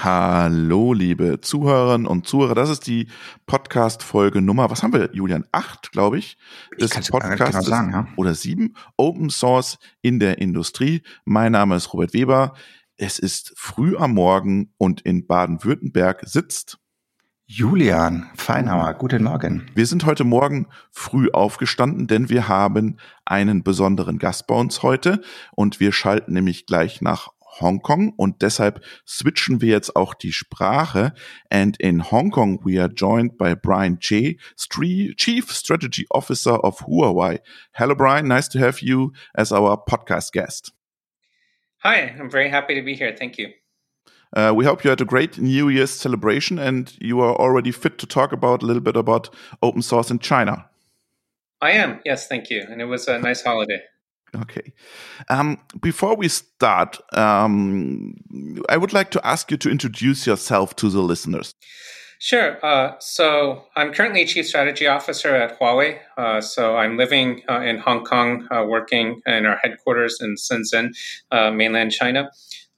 Hallo, liebe Zuhörerinnen und Zuhörer. Das ist die Podcast-Folge Nummer, was haben wir, Julian? Acht, glaube ich. Des ich Podcasts genau sagen, ja. oder sieben. Open Source in der Industrie. Mein Name ist Robert Weber. Es ist früh am Morgen und in Baden-Württemberg sitzt Julian Feinhauer, guten Morgen. Wir sind heute Morgen früh aufgestanden, denn wir haben einen besonderen Gast bei uns heute und wir schalten nämlich gleich nach Hongkong und deshalb switchen wir jetzt auch die Sprache. And in Hong Kong we are joined by Bryan Che, Chief Strategy Officer of Huawei. Hello, Bryan. Nice to have you as our podcast guest. Hi, I'm very happy to be here. Thank you. Uh, we hope you had a great New Year's celebration and you are already fit to talk about a little bit about open source in China. I am, yes, thank you. And it was a nice holiday. Okay. Um, before we start, um, I would like to ask you to introduce yourself to the listeners. Sure. Uh, so I'm currently Chief Strategy Officer at Huawei. Uh, so I'm living uh, in Hong Kong, uh, working in our headquarters in Shenzhen, uh, mainland China.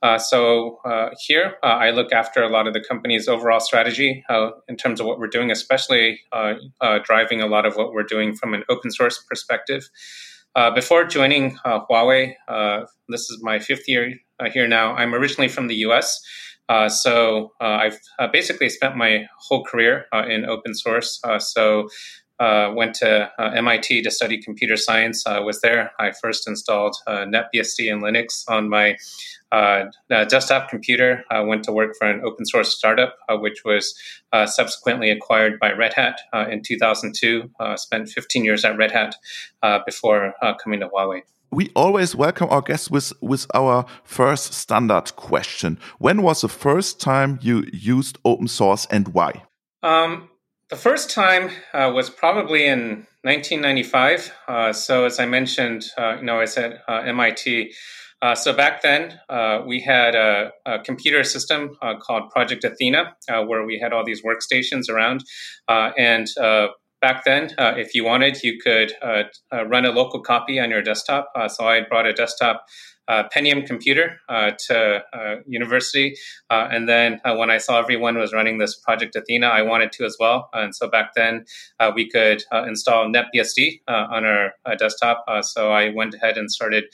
Uh, so here, I look after a lot of the company's overall strategy in terms of what we're doing, especially driving a lot of what we're doing from an open source perspective. Uh, before joining uh, Huawei, uh, this is my fifth year uh, here now. I'm originally from the US. Uh, so I've basically spent my whole career in open source. so went to MIT to study computer science. I was there. I first installed NetBSD and Linux on my uh, desktop computer. I went to work for an open source startup, uh, which was uh, subsequently acquired by Red Hat uh, in 2002. Uh, spent 15 years at Red Hat uh, before coming to Huawei. We always welcome our guests with, with our first standard question. When was the first time you used open source and why? Um, the first time was probably in 1995. so, as I mentioned, you know, I was at MIT. Uh, so back then, uh, we had a, a computer system uh, called Project Athena, uh, where we had all these workstations around. Uh, and uh, back then, if you wanted, you could run a local copy on your desktop. so I brought a desktop uh, Pentium computer uh, to uh, university. Uh, and then uh, when I saw everyone was running this project Athena, I wanted to as well. And so back then uh, we could install NetBSD on our desktop. so I went ahead and started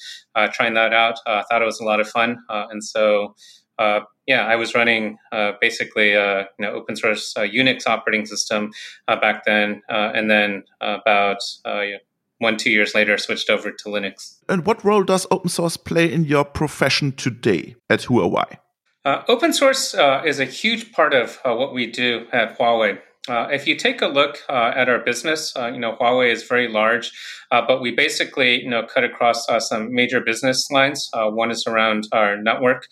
trying that out. I thought it was a lot of fun. and so uh, yeah, I was running uh, basically a you know, open source uh, Unix operating system back then, and then about one, two years later, switched over to Linux. And what role does open source play in your profession today at Huawei? Uh, open source uh, is a huge part of uh, what we do at Huawei. Uh, if you take a look uh, at our business, uh, you know Huawei is very large, but we basically you know cut across some major business lines. one is around our network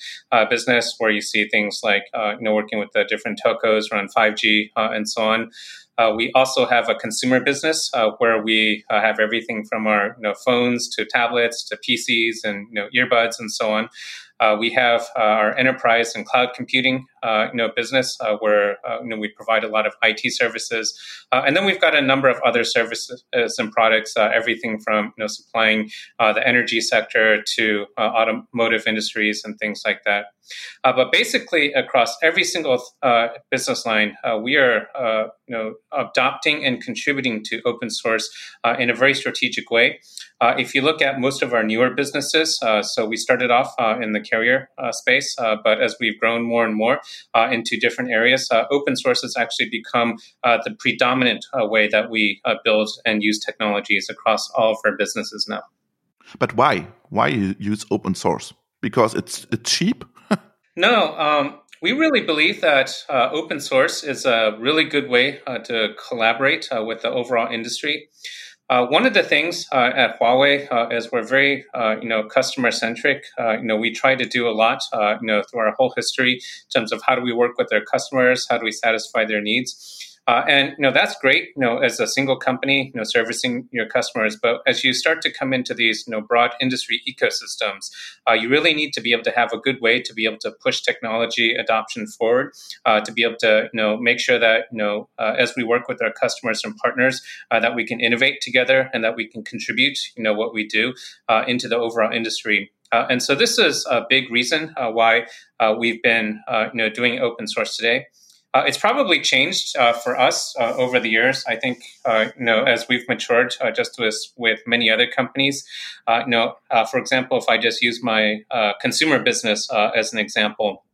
business, where you see things like you know working with the different telcos around 5G and so on. Uh, we also have a consumer business uh, where we uh, have everything from our you know, phones to tablets to PCs and you know, earbuds and so on. Uh, we have uh, our enterprise and cloud computing, uh, you know, business uh, where uh, you know we provide a lot of IT services, uh, and then we've got a number of other services uh, and products, uh, everything from you know supplying uh, the energy sector to automotive industries and things like that. but basically, across every single business line, we are you know adopting and contributing to open source in a very strategic way. if you look at most of our newer businesses, so we started off in the carrier space. But as we've grown more and more uh, into different areas, open source has actually become the predominant way that we build and use technologies across all of our businesses now. But why? Why use open source? Because it's it's cheap. no, um, we really believe that uh, open source is a really good way uh, to collaborate uh, with the overall industry. Uh, one of the things uh, at Huawei uh, is we're very, uh, you know, customer centric. Uh, you know, we try to do a lot, uh, you know, through our whole history in terms of how do we work with our customers, how do we satisfy their needs. And you know that's great, you know, as a single company, you know, servicing your customers. But as you start to come into these, you know, broad industry ecosystems, you really need to be able to have a good way to be able to push technology adoption forward, uh, to be able to, you know, make sure that you know as we work with our customers and partners, that we can innovate together and that we can contribute, you know, what we do into the overall industry. Uh, and so this is a big reason uh, why uh, we've been you know doing open source today. Uh, it's probably changed uh, for us uh, over the years. I think you know as we've matured, just as with many other companies. you know, for example, if I just use my consumer business as an example.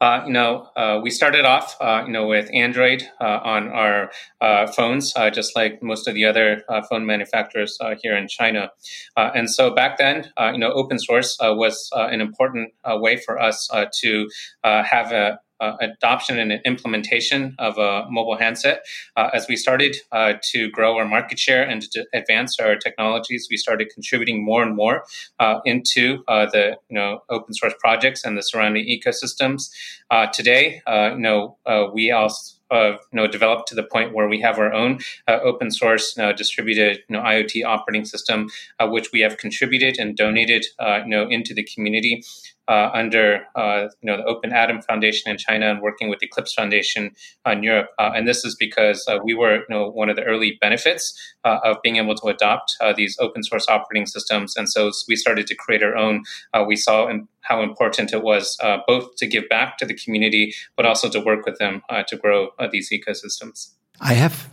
Uh, you know, uh, we started off, uh, you know, with Android uh, on our uh, phones, uh, just like most of the other phone manufacturers here in China. and so back then, you know, open source was an important way for us to have a, uh, adoption and implementation of a mobile handset. Uh, as we started uh, to grow our market share and to advance our technologies, we started contributing more and more uh, into uh, the you know open source projects and the surrounding ecosystems. Uh, today, you know, we also uh, you know developed to the point where we have our own uh, open source uh, distributed you know IoT operating system, which we have contributed and donated you know into the community uh, under uh, you know the Open Atom Foundation in China and working with Eclipse Foundation in Europe. Uh, and this is because uh, we were you know one of the early benefits uh, of being able to adopt uh, these open source operating systems. And so we started to create our own. we saw in, how important it was both to give back to the community, but also to work with them to grow these ecosystems. I have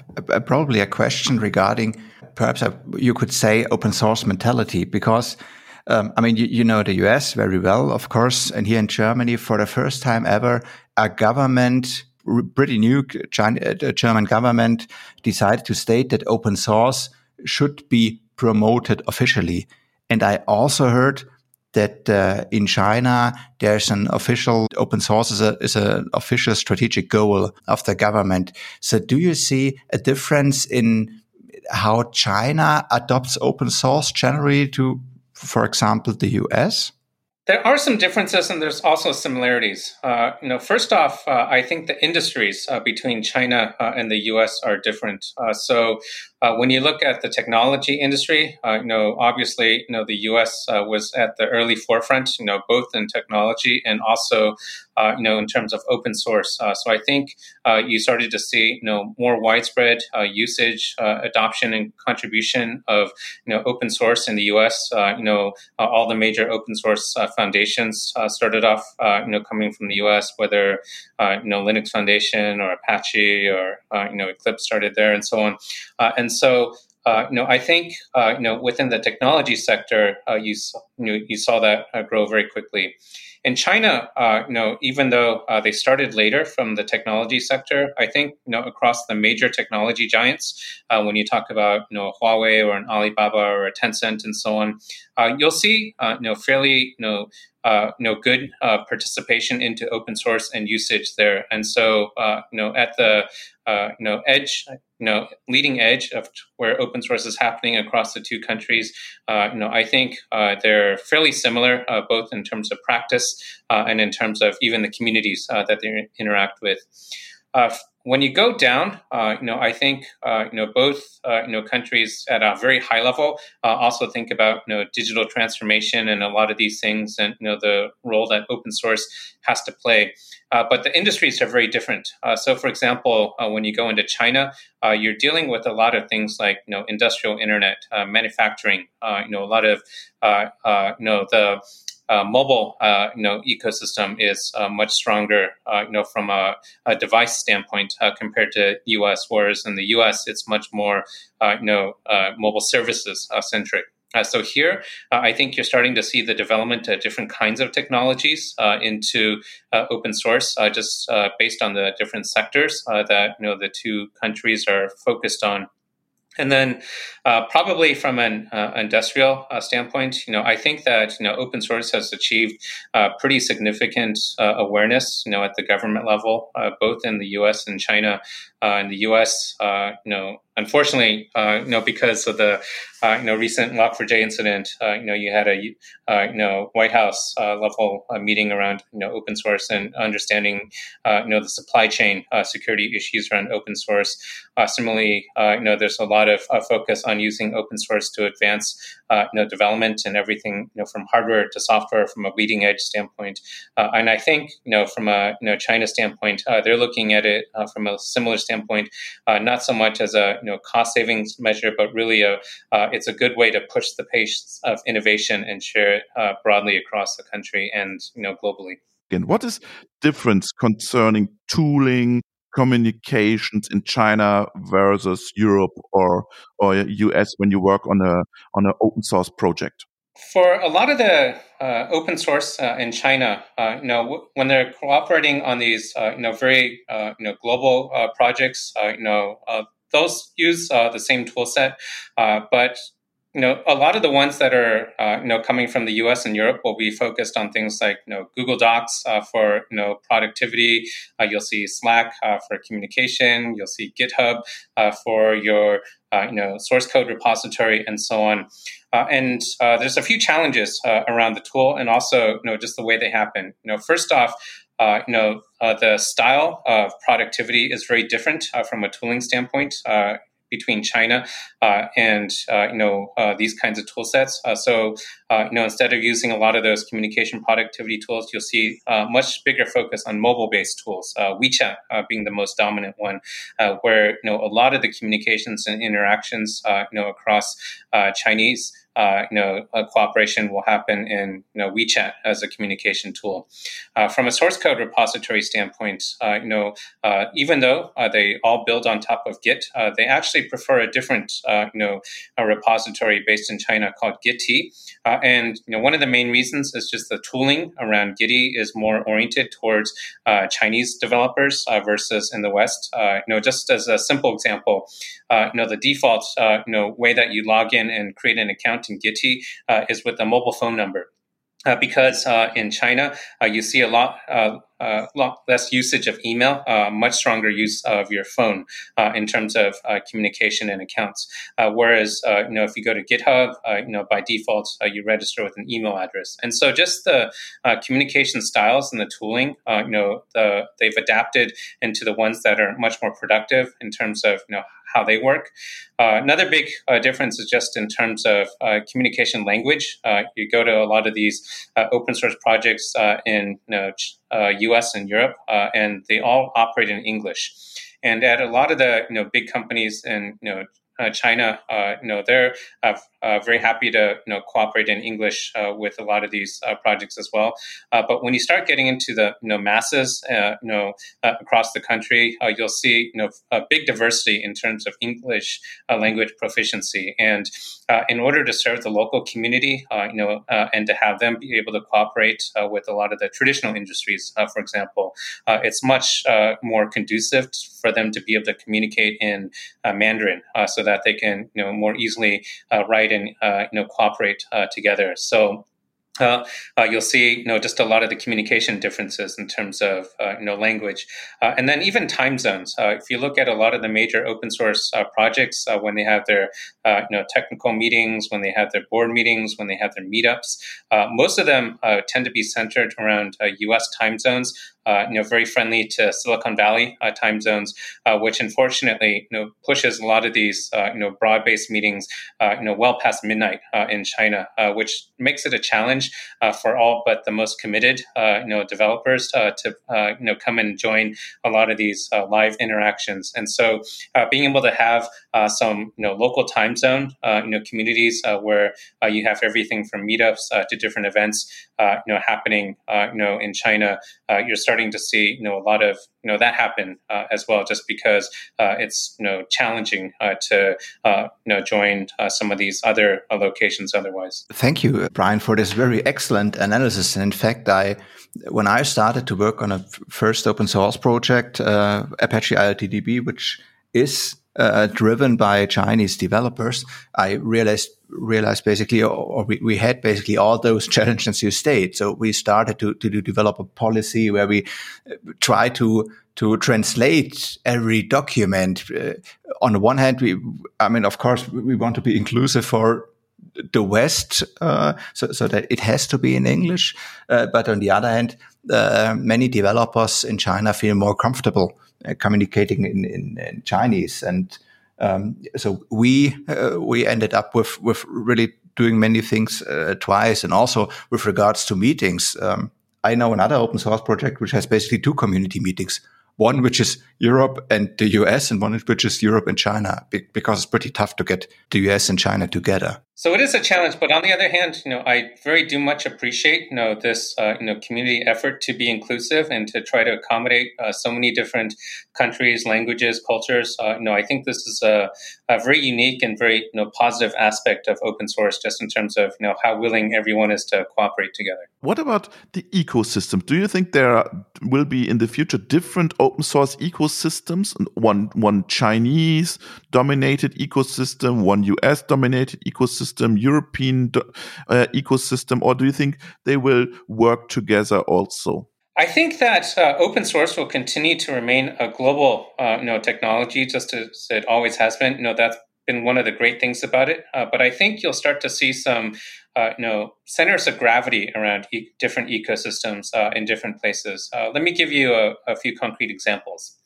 probably a question regarding perhaps you could say open source mentality because um, I mean, you, you, know the US very well, of course, and here in Germany, for the first time ever, a government, pretty new China, uh, German government, decided to state that open source should be promoted officially. And I also heard that uh, in China there's an official open source is a is an official strategic goal of the government. So do you see a difference in how China adopts open source generally to for example, the US? There are some differences and there's also similarities. Uh, you know, first off, uh, I think the industries uh, between China uh, and the U.S. are different. Uh, so, uh, when you look at the technology industry, you know, obviously, you know, the U.S. was at the early forefront. You know, both in technology and also, you know, in terms of open source. so, I think you started to see, you know, more widespread usage, adoption, and contribution of, you know, open source in the U.S. you know, all the major open source foundations uh, started off, uh, you know, coming from the U.S., whether uh, you know Linux Foundation or Apache or you know Eclipse started there, and so on. and so, uh, you know, I think uh, you know within the technology sector, uh, you you, know, you saw that grow very quickly. In China, you know, even though they started later from the technology sector, I think you know across the major technology giants, when you talk about you know Huawei or an Alibaba or a Tencent and so on, you'll see you know fairly you know uh, you know, good uh, participation into open source and usage there. And so, uh, you know, at the uh, you know edge, you know, leading edge of where open source is happening across the two countries, uh, you know, I think uh, they're fairly similar, both in terms of practice and in terms of even the communities that they interact with when you go down, uh, you know, I think uh, you know both uh, you know countries at a very high level uh, also think about you know digital transformation and a lot of these things, and you know the role that open source has to play. Uh, but the industries are very different. Uh, so, for example, when you go into China, you're dealing with a lot of things like you know industrial internet, manufacturing, you know, a lot of you know the uh, mobile uh, you know ecosystem is uh, much stronger uh, you know from a, a device standpoint uh, compared to US whereas in the US it's much more uh, you know mobile services centric so here, I think you're starting to see the development of different kinds of technologies into open source, just based on the different sectors that you know the two countries are focused on. And then, uh, probably from an uh, industrial uh, standpoint, you know, I think that you know open source has achieved uh, pretty significant uh, awareness, you know, at the government level, uh, both in the U.S. and China. in the U.S., you know, unfortunately, uh, you know, because of the uh, you know recent Log4j incident, uh, you know, you had a uh, you know White House uh, level uh, meeting around you know open source and understanding you know the supply chain security issues around open source. similarly, you know, there's a lot of focus on using open source to advance you know development and everything you know from hardware to software from a leading edge standpoint. and I think you know from a you know China standpoint, they're looking at it from a similar standpoint, not so much as a you know cost savings measure, but really a uh, it's a good way to push the pace of innovation and share it uh, broadly across the country and you know globally. And what is difference concerning tooling, communications in China versus Europe or or US when you work on a on an open source project? For a lot of the uh, open source uh, in China, uh, you know, w- when they're cooperating on these, uh, you know, very, uh, you know, global uh, projects, you know, those use the same tool set, but you know, a lot of the ones that are, uh, you know, coming from the U.S. and Europe will be focused on things like, you know, Google Docs uh, for, you know, productivity. Uh, you'll see Slack uh, for communication. You'll see GitHub uh, for your, uh, you know, source code repository and so on. and there's a few challenges around the tool and also, you know, just the way they happen. You know, first off, uh, you know, uh, the style of productivity is very different uh, from a tooling standpoint between China uh, and uh, you know uh, these kinds of tool sets. Uh, so uh, you know instead of using a lot of those communication productivity tools, you'll see uh, much bigger focus on mobile-based tools. WeChat being the most dominant one, where you know a lot of the communications and interactions you know across Chinese uh, you know, cooperation will happen in you know WeChat as a communication tool. Uh, from a source code repository standpoint, uh, you know, uh, even though uh, they all build on top of Git, uh, they actually prefer a different you know a repository based in China called Gitee. and you know, one of the main reasons is just the tooling around Gitee is more oriented towards Chinese developers versus in the West. you know, just as a simple example, you know, the default you know way that you log in and create an account Gitee uh, is with a mobile phone number. Uh, because uh, in China, uh, you see a lot, uh, uh, lot less usage of email, much stronger use of your phone in terms of communication and accounts. whereas, you know, if you go to GitHub, you know, by default, you register with an email address. And so, just the communication styles and the tooling, you know, the, they've adapted into the ones that are much more productive in terms of, you know, how they work. Uh, another big uh, difference is just in terms of uh, communication language. Uh, you go to a lot of these uh, open source projects in you know, US and Europe, and they all operate in English. And at a lot of the you know big companies in you know Uh, China, uh, you know, they're uh, uh, very happy to you know cooperate in English uh, with a lot of these projects as well. but when you start getting into the you know masses, you know, across the country, you'll see you know a big diversity in terms of English language proficiency. And in order to serve the local community, you know, and to have them be able to cooperate with a lot of the traditional industries, for example, it's much more conducive for them to be able to communicate in Mandarin, so that that they can you know more easily uh, write and uh, you know cooperate uh, together. So uh, uh, you'll see, you know, just a lot of the communication differences in terms of, uh, you know, language, and then even time zones. If you look at a lot of the major open source projects, when they have their, you know, technical meetings, when they have their board meetings, when they have their meetups, most of them tend to be centered around U.S. time zones. Uh, you know, very friendly to Silicon Valley uh, time zones, uh, which unfortunately, you know, pushes a lot of these, you know, broad-based meetings, you know, well past midnight in China, which makes it a challenge for all but the most committed, you know, developers to, you know, come and join a lot of these live interactions. And so, being able to have some, you know, local time zone, you know, communities where you have everything from meetups to different events, you know, happening, you know, in China, you're starting to see you know a lot of you know that happen uh, as well, just because uh, it's you know challenging uh, to uh, you know join uh, some of these other locations otherwise. Thank you, Bryan, for this very excellent analysis. And in fact, I when I started to work on a first open source project, Apache IoTDB, which is uh, driven by Chinese developers, I realized realized basically, or we, we had basically all those challenges you state. So we started to, to develop a policy where we uh, try to to translate every document. Uh, on the one hand, we, I mean, of course, we want to be inclusive for the West, uh, so, so that it has to be in English. Uh, but on the other hand, uh, many developers in China feel more comfortable uh, communicating in, in, in, Chinese, and um, so we uh, we ended up with with really doing many things uh, twice, and also with regards to meetings. Um, I know another open source project which has basically two community meetings one which is Europe and the US, and one which is Europe and China, because it's pretty tough to get the US and China together. So it is a challenge, but on the other hand, you know, I very do much appreciate, you know, this, uh, you know, community effort to be inclusive and to try to accommodate uh, so many different countries, languages, cultures. Uh, you know, I think this is a, a, very unique and very, you know, positive aspect of open source, just in terms of, you know, how willing everyone is to cooperate together. What about the ecosystem? Do you think there are, will be in the future different open source ecosystems? One, one Chinese dominated ecosystem, one US dominated ecosystem ecosystem, European uh, ecosystem, or do you think they will work together also? I think that uh, open source will continue to remain a global, uh, you know, technology, just as it always has been. You know, that's been one of the great things about it. Uh, but I think you'll start to see some, uh, you know, centers of gravity around e- different ecosystems uh, in different places. let me give you a, a few concrete examples.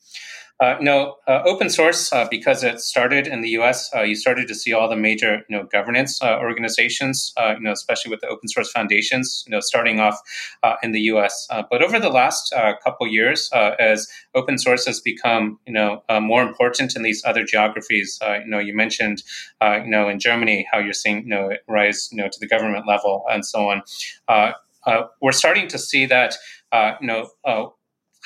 Uh, no, uh, open source uh, because it started in the U.S. Uh, you started to see all the major, you know, governance uh, organizations, uh, you know, especially with the open source foundations, you know, starting off in the U.S. but over the last couple years, as open source has become, you know, more important in these other geographies, you know, you mentioned, you know, in Germany how you're seeing, you know, it rise, you know, to the government level and so on. we're starting to see that, you know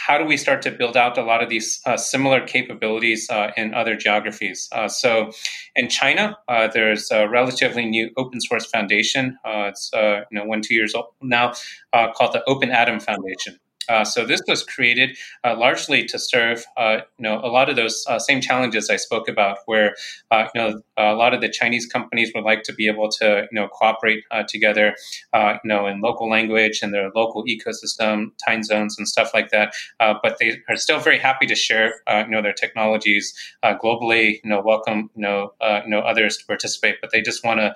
how do we start to build out a lot of these uh, similar capabilities uh, in other geographies? Uh, so, in China, uh, there's a relatively new open source foundation. Uh, it's uh, you know one two years old now, called the Open Atom Foundation. Uh, so this was created uh, largely to serve, uh, you know, a lot of those uh, same challenges I spoke about, where uh, you know a lot of the Chinese companies would like to be able to, you know, cooperate uh, together, you know, in local language and their local ecosystem, time zones, and stuff like that. but they are still very happy to share, you know, their technologies globally. You know, welcome, you know, you know, others to participate, but they just want to,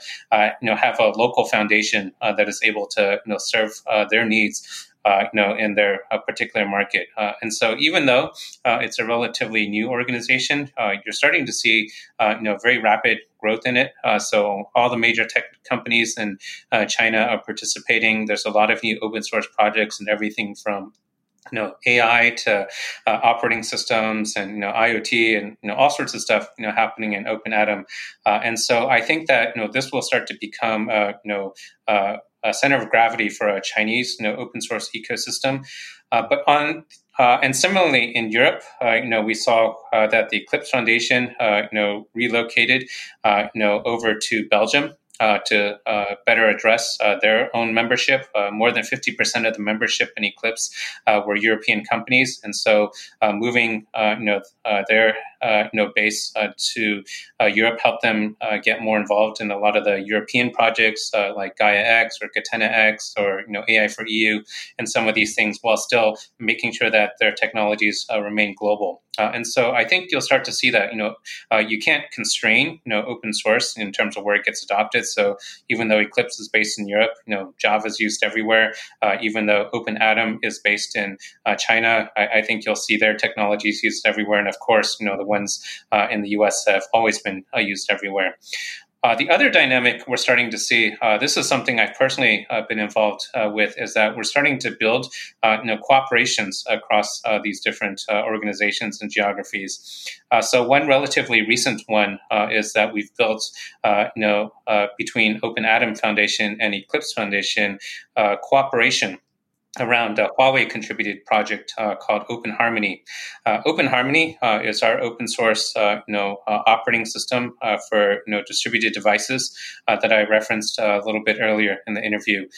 you know, have a local foundation that is able to, you know, serve their needs uh, you know, in their uh, particular market. Uh, and so, even though uh, it's a relatively new organization, uh, you're starting to see, uh, you know, very rapid growth in it. so, all the major tech companies in China are participating. There's a lot of new open source projects and everything from you know AI to uh, operating systems and you know IoT and you know all sorts of stuff you know happening in Open Atom, uh, and so I think that you know this will start to become uh, you know center of gravity for a Chinese you know, open source ecosystem. Uh, but on uh, and similarly in Europe, uh, you know, we saw that the Eclipse Foundation, you know, relocated, you know, over to Belgium uh, to uh, better address uh, their own membership. Uh, more than 50% of the membership in Eclipse uh, were European companies, and so uh, moving you know their you know base to Europe helped them get more involved in a lot of the European projects like Gaia X or Catena X or you know AI for EU and some of these things, while still making sure that their technologies remain global. Uh, and so I think you'll start to see that you know uh, you can't constrain you know open source in terms of where it gets adopted. So even though Eclipse is based in Europe, you know Java is used everywhere. Uh, even though Open Atom is based in uh, China, I, I, think you'll see their technologies used everywhere. And of course, you know the ones uh, in the U.S. have always been uh, used everywhere. Uh, the other dynamic we're starting to see, uh, this is something I've personally uh, been involved uh, with, is that we're starting to build uh, you know, cooperations across uh, these different organizations and geographies. so one relatively recent one is that we've built, you know, between Open Atom Foundation and Eclipse Foundation, cooperation around a Huawei contributed project uh, called Open Harmony. Uh, Open Harmony uh, is our open source, uh, you know, uh, operating system uh, for you know distributed devices that I referenced a little bit earlier in the interview.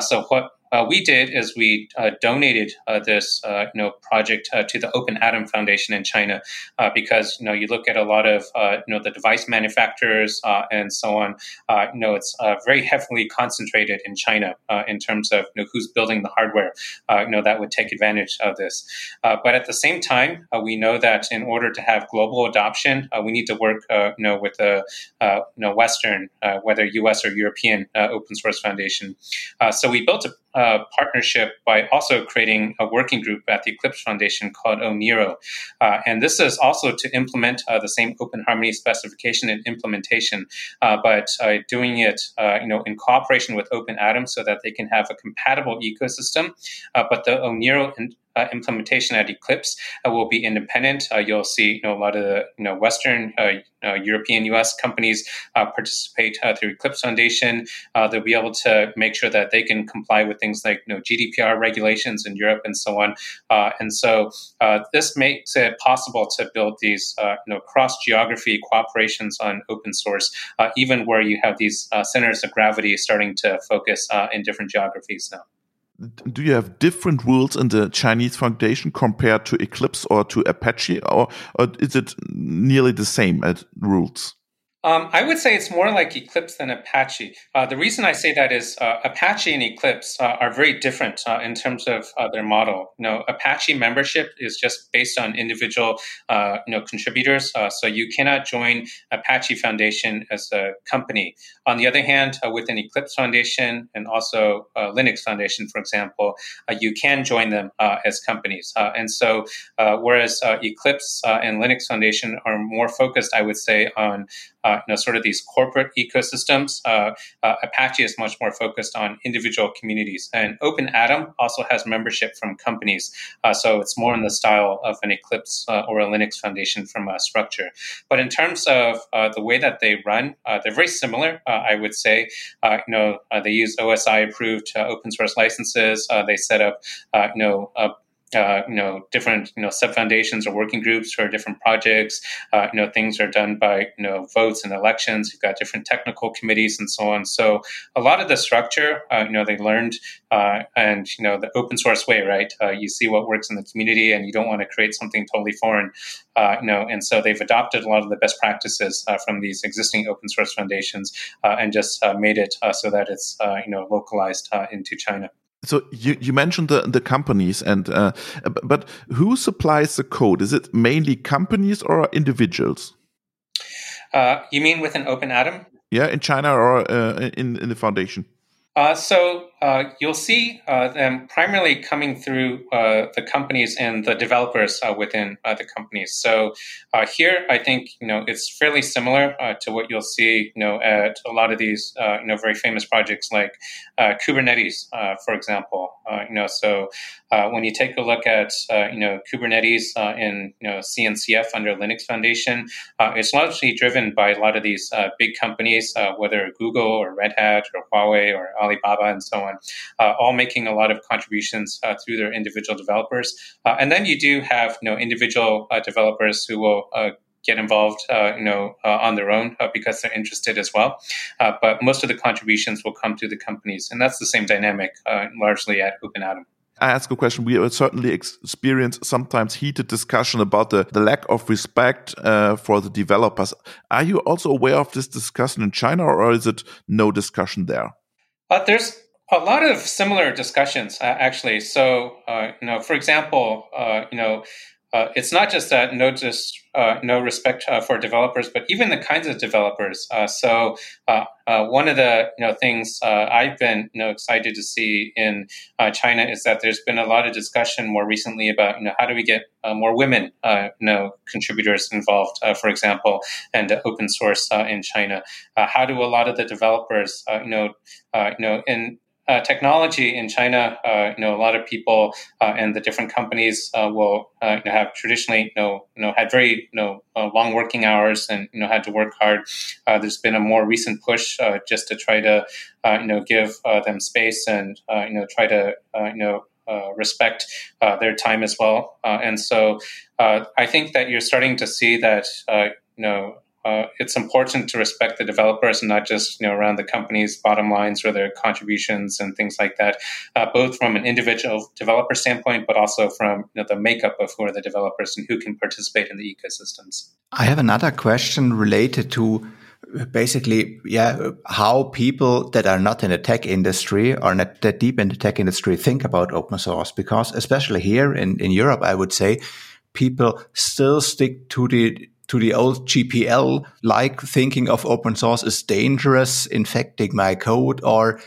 so what uh, we did is we uh, donated uh, this uh, you know project uh, to the Open Atom Foundation in China uh, because you know you look at a lot of uh, you know the device manufacturers uh, and so on. you know it's very heavily concentrated in China in terms of you know, who's building the hardware. you know that would take advantage of this. but at the same time, we know that in order to have global adoption, we need to work you know with the you know Western, whether U.S. or European open source foundation. so we built a uh, partnership by also creating a working group at the Eclipse Foundation called ONIRO. Uh, and this is also to implement uh, the same Open Harmony specification and implementation, uh, but uh, doing it uh, you know, in cooperation with Open Atom so that they can have a compatible ecosystem. but the ONIRO uh, implementation at Eclipse uh, will be independent. Uh, you'll see you know, a lot of the you know, Western, uh, uh, European, US companies uh, participate through Eclipse Foundation. they'll be able to make sure that they can comply with things like you know, GDPR regulations in Europe and so on. and so this makes it possible to build these you know, cross geography cooperations on open source, even where you have these centers of gravity starting to focus in different geographies now do you have different rules in the Chinese Foundation compared to Eclipse or to Apache, or, or is it nearly the same as rules? Um, I would say it's more like Eclipse than Apache. Uh, the reason I say that is uh, Apache and Eclipse uh, are very different uh, in terms of uh, their model. You know, Apache membership is just based on individual, uh, you know, contributors. so you cannot join Apache Foundation as a company. On the other hand, with an Eclipse Foundation and also Linux Foundation, for example, you can join them as companies. and so, whereas Eclipse and Linux Foundation are more focused, I would say, on you know, sort of these corporate ecosystems. Uh, uh, Apache is much more focused on individual communities, and Open Atom also has membership from companies. Uh, so it's more in the style of an Eclipse uh, or a Linux Foundation from a structure. But in terms of uh, the way that they run, they're very similar. I would say, you know, they use OSI approved open source licenses. they set up, you know, uh, you know different you know sub foundations or working groups for different projects. Uh, you know things are done by you know votes and elections. You've got different technical committees and so on. So a lot of the structure, uh, you know, they learned uh, and you know the open source way, right? Uh, you see what works in the community, and you don't want to create something totally foreign. You know, and so they've adopted a lot of the best practices from these existing open source foundations and just made it so that it's you know localized into China. So you, you mentioned the, the companies and uh, but who supplies the code? Is it mainly companies or individuals? Uh, you mean with an open atom? Yeah, in China or uh, in in the foundation. Uh, so uh, you'll see uh, them primarily coming through uh, the companies and the developers uh, within uh, the companies. So uh, here, I think you know it's fairly similar uh, to what you'll see, you know, at a lot of these uh, you know very famous projects like Kubernetes, for example. you know, so when you take a look at you know Kubernetes in you know CNCF under Linux Foundation, it's largely driven by a lot of these big companies, whether Google or Red Hat or Huawei or Alibaba and so on, uh, all making a lot of contributions uh, through their individual developers. Uh, and then you do have you know individual uh, developers who will get involved, uh, you know, uh, on their own uh, because they're interested as well. but most of the contributions will come through the companies, and that's the same dynamic largely at OpenAtom. I ask a question. We certainly experience sometimes heated discussion about the, the lack of respect uh, for the developers. Are you also aware of this discussion in China, or is it no discussion there? Uh, there's a lot of similar discussions, actually. So, uh, you know, for example, uh, you know, uh, it's not just that no just uh, no respect uh, for developers, but even the kinds of developers. Uh, so one of the you know things I've been you know excited to see in China is that there's been a lot of discussion more recently about you know how do we get more women you know contributors involved, for example, and open source in China. how do a lot of the developers you know you know in uh, technology in China, uh, you know, a lot of people uh, and the different companies uh, will uh, you know, have traditionally, you know, you know, had very, you know, uh, long working hours and you know had to work hard. there's been a more recent push just to try to, you know, give them space and you know try to, you know. respect their time as well, and so I think that you're starting to see that you know uh, it's important to respect the developers and not just you know around the company's bottom lines or their contributions and things like that, uh, both from an individual developer standpoint, but also from you know, the makeup of who are the developers and who can participate in the ecosystems. I have another question related to basically, yeah, how people that are not in the tech industry or not that deep in the tech industry think about open source. Because especially here in, in Europe, I would say people still stick to the to the old GPL, like thinking of open source is dangerous, infecting my code, or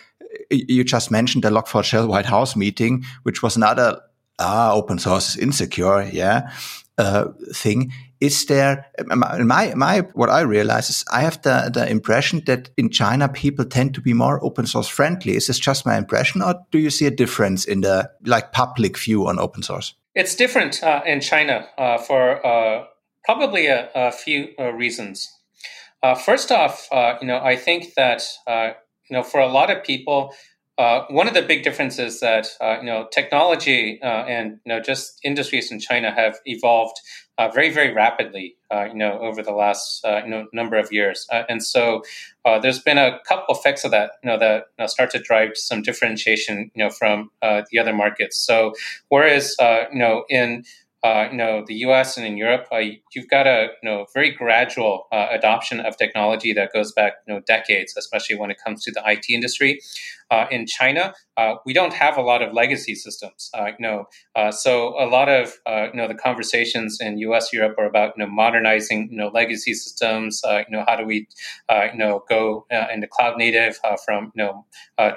you just mentioned the Log4Shell White House meeting, which was another ah open source is insecure, yeah, uh, thing is there my my what I realize is I have the the impression that in China people tend to be more open source friendly. Is this just my impression, or do you see a difference in the like public view on open source? It's different uh, in China uh, for uh, probably a, a few uh, reasons. Uh, first off, uh, you know I think that you know for a lot of people. one of the big differences that you know technology and you know just industries in China have evolved uh, very, very rapidly, uh, you know, over the last uh, you know number of years. Uh, and so uh, there's been a couple effects of that, you know, that you know, start to drive some differentiation, you know, from uh, the other markets. So whereas you know in uh, you know the U.S. and in Europe, uh, you've got a you know very gradual uh, adoption of technology that goes back you know decades, especially when it comes to the IT industry. Uh, in China, uh, we don't have a lot of legacy systems. Uh, you know, uh, so a lot of uh, you know the conversations in U.S. Europe are about you know modernizing you know legacy systems. Uh, you know, how do we you know go into cloud native from you know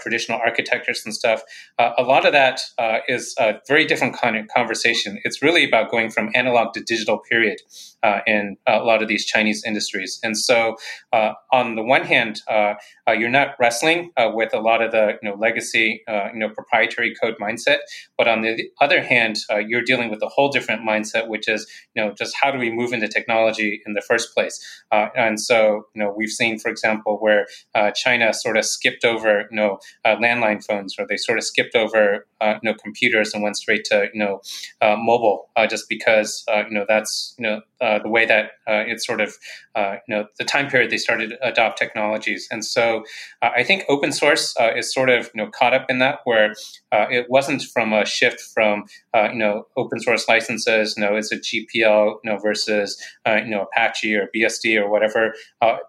traditional architectures and stuff. a lot of that is a very different kind of conversation. It's really about going from analog to digital. Period uh, in a lot of these Chinese industries. And so, uh, on the one hand, uh, uh you're not wrestling uh, with a lot of the you know legacy, uh, you know proprietary code mindset, but on the other hand, you're dealing with a whole different mindset, which is you know just how do we move into technology in the first place? and so, you know, we've seen, for example, where China sort of skipped over you know landline phones, or they sort of skipped over you know computers and went straight to you know mobile, just because you know that's you know uh, the way that uh, it's sort of, uh, you know, the time period they started to adopt technologies. And so uh, I think open source uh, is sort of, you know, caught up in that where it wasn't from a shift from, you know, open source licenses, you know, it's a GPL, you know, versus, you know, Apache or BSD or whatever.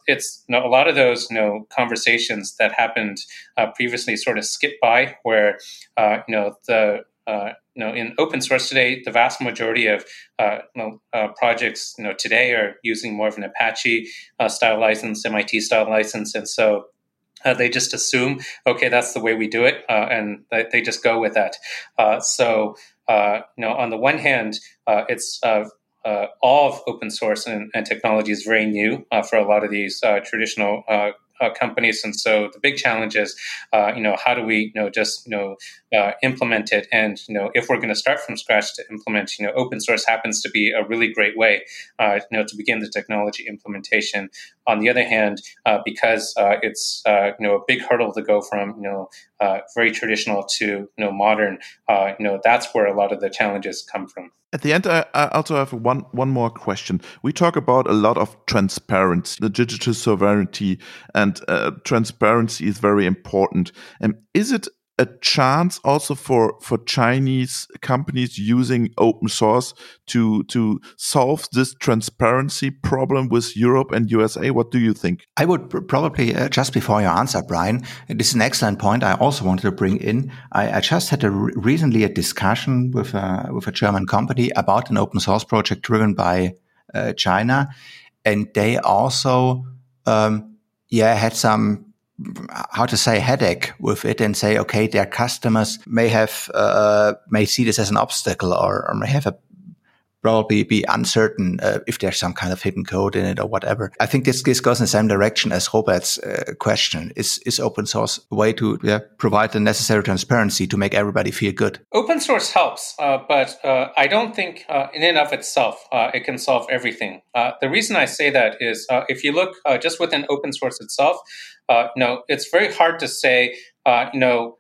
it's you know, a lot of those, you know, conversations that happened previously sort of skip by where, you know, the uh, you know, in open source today, the vast majority of uh, you know, uh, projects, you know, today are using more of an Apache uh, style license, MIT style license, and so uh, they just assume, okay, that's the way we do it, and they just go with that. so, you know, on the one hand, it's all of open source and, and, technology is very new for a lot of these traditional uh, companies. And so the big challenge is, uh, you know, how do we, you know, just, you know, uh, implement it? And, you know, if we're going to start from scratch to implement, you know, open source happens to be a really great way, uh, you know, to begin the technology implementation. On the other hand, uh, because uh, it's, you know, a big hurdle to go from, you know, very traditional to, you know, modern, you know, that's where a lot of the challenges come from. At the end, I, I, also have one one more question. We talk about a lot of transparency, the digital sovereignty, and uh, transparency is very important. And is it a chance also for for Chinese companies using open source to to solve this transparency problem with Europe and USA? What do you think? I would probably uh, just before you answer, Bryan. This is an excellent point. I also wanted to bring in. I, I just had a re recently a discussion with a with a German company about an open source project driven by uh, China, and they also um, yeah had some how to say headache with it and say okay their customers may have uh, may see this as an obstacle or, or may have a probably be uncertain uh, if there's some kind of hidden code in it or whatever. I think this, this goes in the same direction as Robert's uh, question. Is, is open source a way to yeah, provide the necessary transparency to make everybody feel good? Open source helps, uh, but uh, I don't think uh, in and of itself uh, it can solve everything. the reason I say that is if you look just within open source itself, uh, no, it's very hard to say, you know,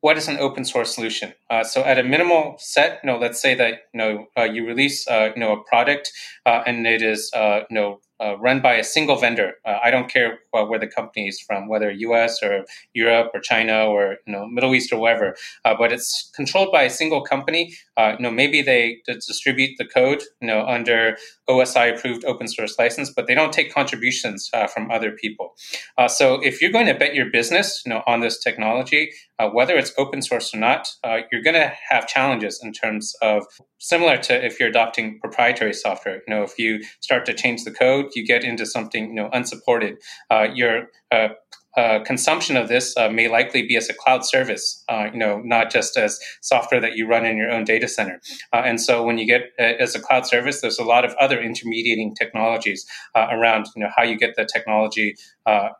what is an open source solution? Uh, so at a minimal set, you know, let's say that you know uh, you release uh, you know a product uh, and it is you know uh, run by a single vendor. Uh, I don't care uh, where the company is from, whether U.S. or Europe or China or you know Middle East or wherever, uh, but it's controlled by a single company. Uh, you know, maybe they distribute the code, you know, under OSI approved open source license, but they don't take contributions uh, from other people. so if you're going to bet your business, you know, on this technology, whether it's open source or not, you're going to have challenges in terms of similar to if you're adopting proprietary software. You know, if you start to change the code, you get into something you know unsupported. Uh, your uh, uh, consumption of this uh, may likely be as a cloud service, uh, you know, not just as software that you run in your own data center. Uh, and so, when you get uh, as a cloud service, there's a lot of other intermediating technologies uh, around, you know, how you get the technology,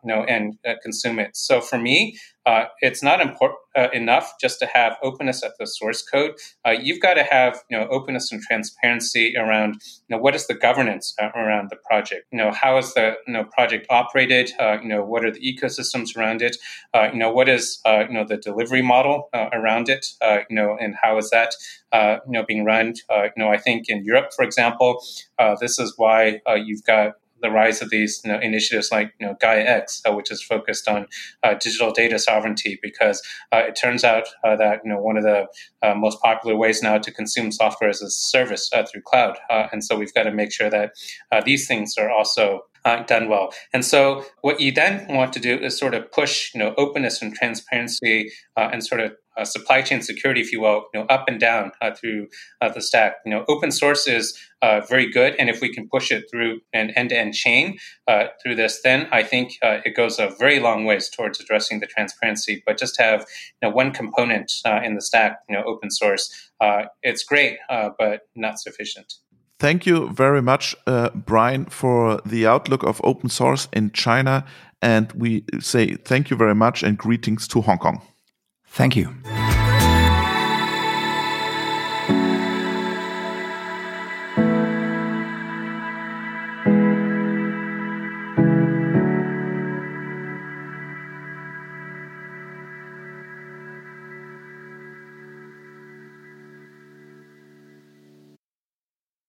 you know, and consume it. So, for me, uh, it's not important uh, enough just to have openness at the source code. Uh, you've got to have you know openness and transparency around you know what is the governance uh, around the project. You know how is the you know project operated. Uh, you know what are the ecosystems around it. Uh, you know what is you know the delivery model around it. you know and how is that you know being run. you know I think in Europe, for example, this is why you've got the rise of these you know, initiatives like you know, Gaia X, uh, which is focused on uh, digital data sovereignty, because uh, it turns out uh, that you know one of the uh, most popular ways now to consume software as a service through cloud, and so we've got to make sure that these things are also uh, done well. And so, what you then want to do is sort of push, you know, openness and transparency uh, and sort of uh, supply chain security, if you will, you know, up and down uh, through uh, the stack. You know, open source is uh, very good, and if we can push it through an end-to-end chain through this, then I think it goes a very long ways towards addressing the transparency. But just have you know one component in the stack, you know, open source, it's great, but not sufficient. Thank you very much, uh, Bryan, for the outlook of open source in China. And we say thank you very much and greetings to Hong Kong. Thank you.